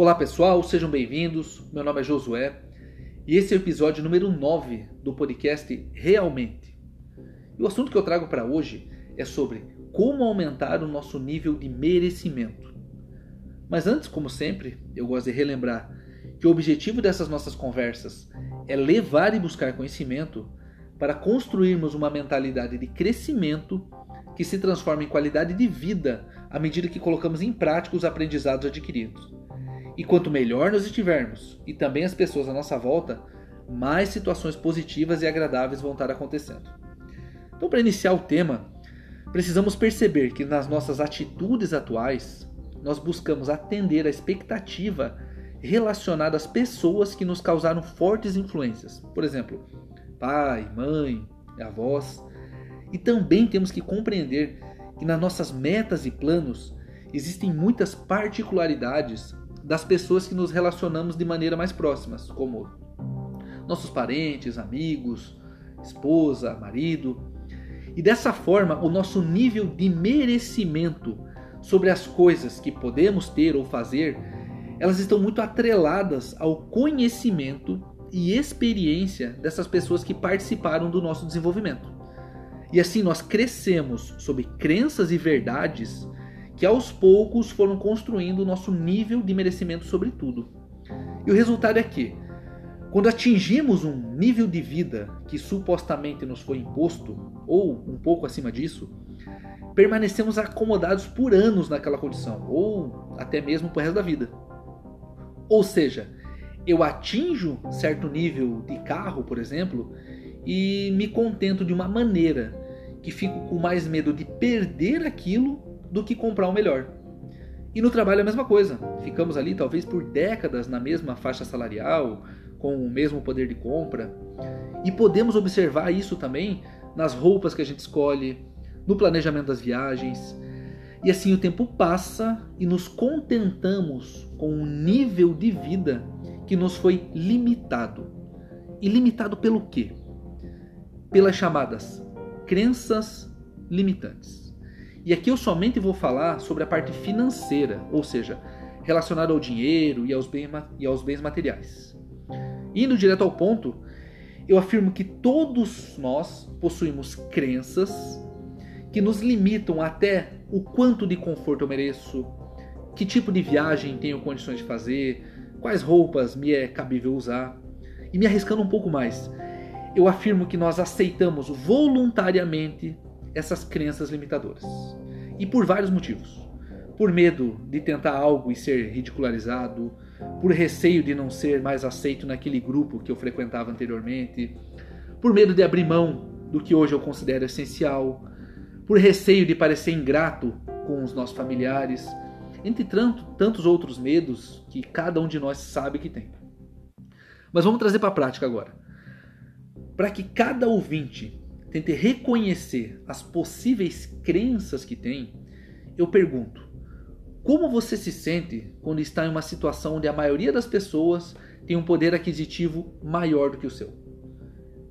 Olá pessoal, sejam bem-vindos. Meu nome é Josué e esse é o episódio número 9 do podcast Realmente. E o assunto que eu trago para hoje é sobre como aumentar o nosso nível de merecimento. Mas antes, como sempre, eu gosto de relembrar que o objetivo dessas nossas conversas é levar e buscar conhecimento para construirmos uma mentalidade de crescimento que se transforma em qualidade de vida à medida que colocamos em prática os aprendizados adquiridos. E quanto melhor nós estivermos, e também as pessoas à nossa volta, mais situações positivas e agradáveis vão estar acontecendo. Então, para iniciar o tema, precisamos perceber que nas nossas atitudes atuais, nós buscamos atender a expectativa relacionada às pessoas que nos causaram fortes influências. Por exemplo, pai, mãe, avós. E também temos que compreender que nas nossas metas e planos existem muitas particularidades das pessoas que nos relacionamos de maneira mais próximas, como nossos parentes, amigos, esposa, marido. E dessa forma, o nosso nível de merecimento sobre as coisas que podemos ter ou fazer, elas estão muito atreladas ao conhecimento e experiência dessas pessoas que participaram do nosso desenvolvimento. E assim nós crescemos sob crenças e verdades que aos poucos foram construindo o nosso nível de merecimento sobre tudo. E o resultado é que, quando atingimos um nível de vida que supostamente nos foi imposto, ou um pouco acima disso, permanecemos acomodados por anos naquela condição, ou até mesmo por resto da vida. Ou seja, eu atinjo certo nível de carro, por exemplo, e me contento de uma maneira que fico com mais medo de perder aquilo do que comprar o melhor. E no trabalho é a mesma coisa. Ficamos ali talvez por décadas na mesma faixa salarial, com o mesmo poder de compra. E podemos observar isso também nas roupas que a gente escolhe, no planejamento das viagens. E assim o tempo passa e nos contentamos com um nível de vida que nos foi limitado. E limitado pelo quê? Pelas chamadas crenças limitantes. E aqui eu somente vou falar sobre a parte financeira, ou seja, relacionada ao dinheiro e aos, bem, e aos bens materiais. Indo direto ao ponto, eu afirmo que todos nós possuímos crenças que nos limitam até o quanto de conforto eu mereço, que tipo de viagem tenho condições de fazer, quais roupas me é cabível usar. E me arriscando um pouco mais, eu afirmo que nós aceitamos voluntariamente essas crenças limitadoras. E por vários motivos. Por medo de tentar algo e ser ridicularizado, por receio de não ser mais aceito naquele grupo que eu frequentava anteriormente, por medo de abrir mão do que hoje eu considero essencial, por receio de parecer ingrato com os nossos familiares, entre tantos outros medos que cada um de nós sabe que tem. Mas vamos trazer para a prática agora. Para que cada ouvinte tente reconhecer as possíveis crenças que tem, eu pergunto: como você se sente quando está em uma situação onde a maioria das pessoas tem um poder aquisitivo maior do que o seu?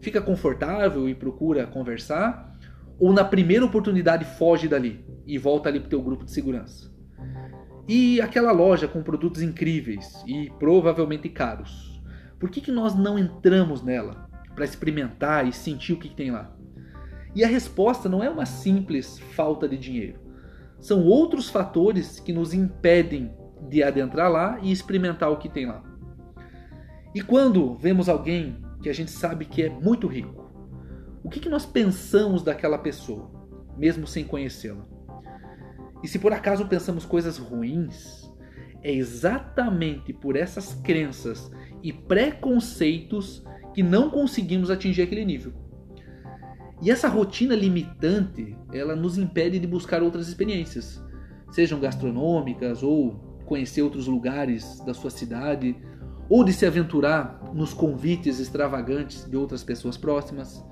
Fica confortável e procura conversar? Ou na primeira oportunidade foge dali e volta ali para o teu grupo de segurança? E aquela loja com produtos incríveis e provavelmente caros, por que, que nós não entramos nela para experimentar e sentir o que, que tem lá? E a resposta não é uma simples falta de dinheiro. São outros fatores que nos impedem de adentrar lá e experimentar o que tem lá. E quando vemos alguém que a gente sabe que é muito rico, o que, que nós pensamos daquela pessoa, mesmo sem conhecê-la? E se por acaso pensamos coisas ruins, é exatamente por essas crenças e preconceitos que não conseguimos atingir aquele nível. E essa rotina limitante, ela nos impede de buscar outras experiências, sejam gastronômicas ou conhecer outros lugares da sua cidade, ou de se aventurar nos convites extravagantes de outras pessoas próximas.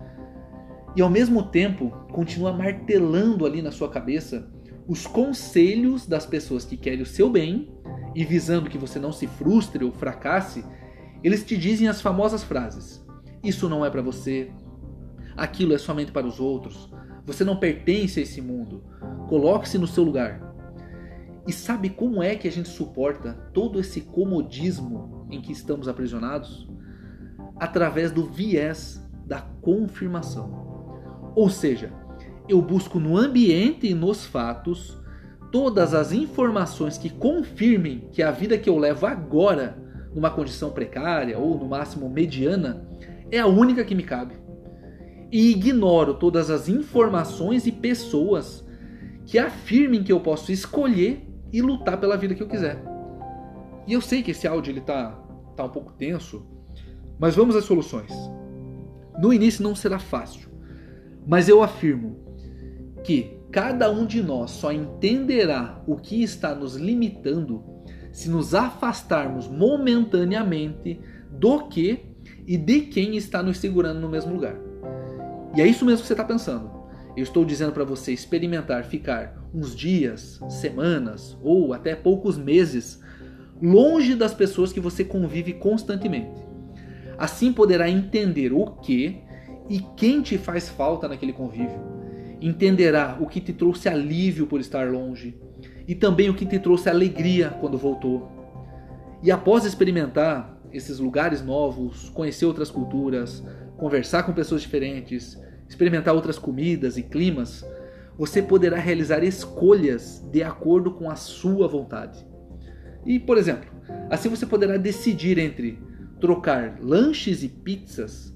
E ao mesmo tempo, continua martelando ali na sua cabeça os conselhos das pessoas que querem o seu bem e visando que você não se frustre ou fracasse, eles te dizem as famosas frases: Isso não é para você, aquilo é somente para os outros. Você não pertence a esse mundo. Coloque-se no seu lugar. E sabe como é que a gente suporta todo esse comodismo em que estamos aprisionados? Através do viés da confirmação. Ou seja, eu busco no ambiente e nos fatos todas as informações que confirmem que a vida que eu levo agora, numa condição precária ou no máximo mediana, é a única que me cabe. E ignoro todas as informações e pessoas que afirmem que eu posso escolher e lutar pela vida que eu quiser. E eu sei que esse áudio ele tá, tá um pouco tenso, mas vamos às soluções. No início não será fácil, mas eu afirmo que cada um de nós só entenderá o que está nos limitando se nos afastarmos momentaneamente do que e de quem está nos segurando no mesmo lugar. E é isso mesmo que você está pensando. Eu estou dizendo para você experimentar ficar uns dias, semanas ou até poucos meses longe das pessoas que você convive constantemente. Assim poderá entender o que e quem te faz falta naquele convívio entenderá o que te trouxe alívio por estar longe e também o que te trouxe alegria quando voltou. E após experimentar esses lugares novos, conhecer outras culturas, conversar com pessoas diferentes, experimentar outras comidas e climas, você poderá realizar escolhas de acordo com a sua vontade. E, por exemplo, assim você poderá decidir entre trocar lanches e pizzas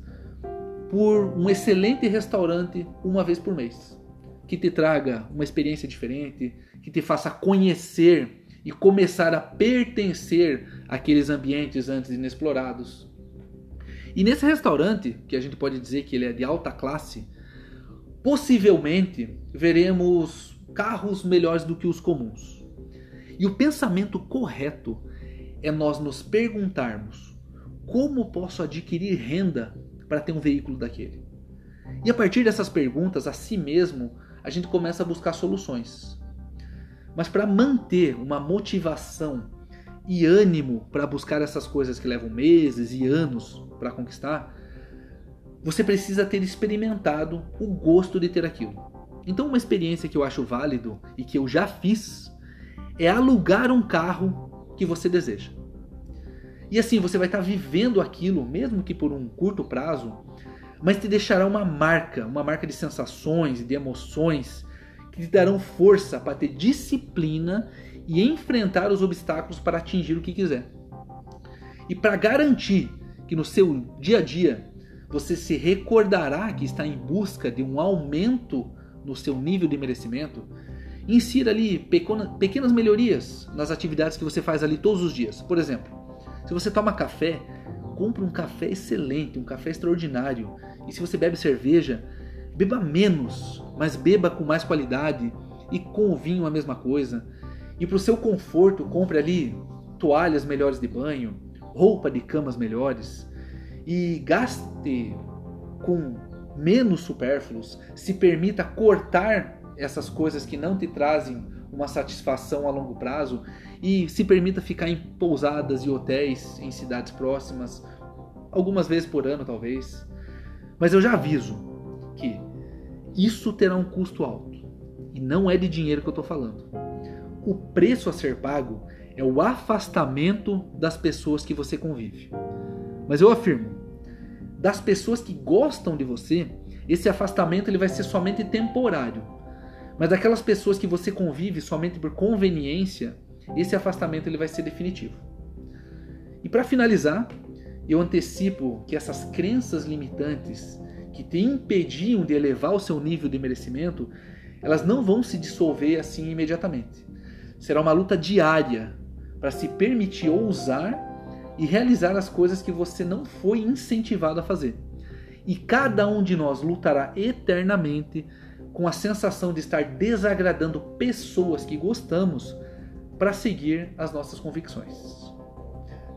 por um excelente restaurante uma vez por mês, que te traga uma experiência diferente, que te faça conhecer e começar a pertencer àqueles ambientes antes inexplorados. E nesse restaurante, que a gente pode dizer que ele é de alta classe, possivelmente veremos carros melhores do que os comuns. E o pensamento correto é nós nos perguntarmos: como posso adquirir renda para ter um veículo daquele? E a partir dessas perguntas a si mesmo, a gente começa a buscar soluções. Mas para manter uma motivação e ânimo para buscar essas coisas que levam meses e anos para conquistar, você precisa ter experimentado o gosto de ter aquilo. Então, uma experiência que eu acho válido e que eu já fiz é alugar um carro que você deseja. E assim você vai estar vivendo aquilo, mesmo que por um curto prazo, mas te deixará uma marca, uma marca de sensações e de emoções que te darão força para ter disciplina e enfrentar os obstáculos para atingir o que quiser. E para garantir que no seu dia a dia você se recordará que está em busca de um aumento no seu nível de merecimento, insira ali pequenas melhorias nas atividades que você faz ali todos os dias. Por exemplo, se você toma café, compre um café excelente, um café extraordinário. E se você bebe cerveja, beba menos, mas beba com mais qualidade. E com o vinho a mesma coisa. E para o seu conforto, compre ali toalhas melhores de banho, roupa de camas melhores. E gaste com menos supérfluos. Se permita cortar essas coisas que não te trazem uma satisfação a longo prazo e se permita ficar em pousadas e hotéis em cidades próximas, algumas vezes por ano talvez. Mas eu já aviso que isso terá um custo alto e não é de dinheiro que eu estou falando. O preço a ser pago é o afastamento das pessoas que você convive. Mas eu afirmo, das pessoas que gostam de você, esse afastamento ele vai ser somente temporário. Mas daquelas pessoas que você convive somente por conveniência, esse afastamento ele vai ser definitivo. E para finalizar, eu antecipo que essas crenças limitantes que te impediam de elevar o seu nível de merecimento, elas não vão se dissolver assim imediatamente. Será uma luta diária para se permitir ousar e realizar as coisas que você não foi incentivado a fazer. E cada um de nós lutará eternamente com a sensação de estar desagradando pessoas que gostamos para seguir as nossas convicções.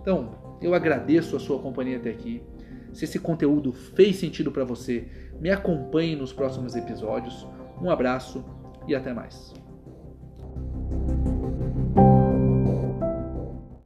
Então, eu agradeço a sua companhia até aqui. Se esse conteúdo fez sentido para você, me acompanhe nos próximos episódios. Um abraço e até mais.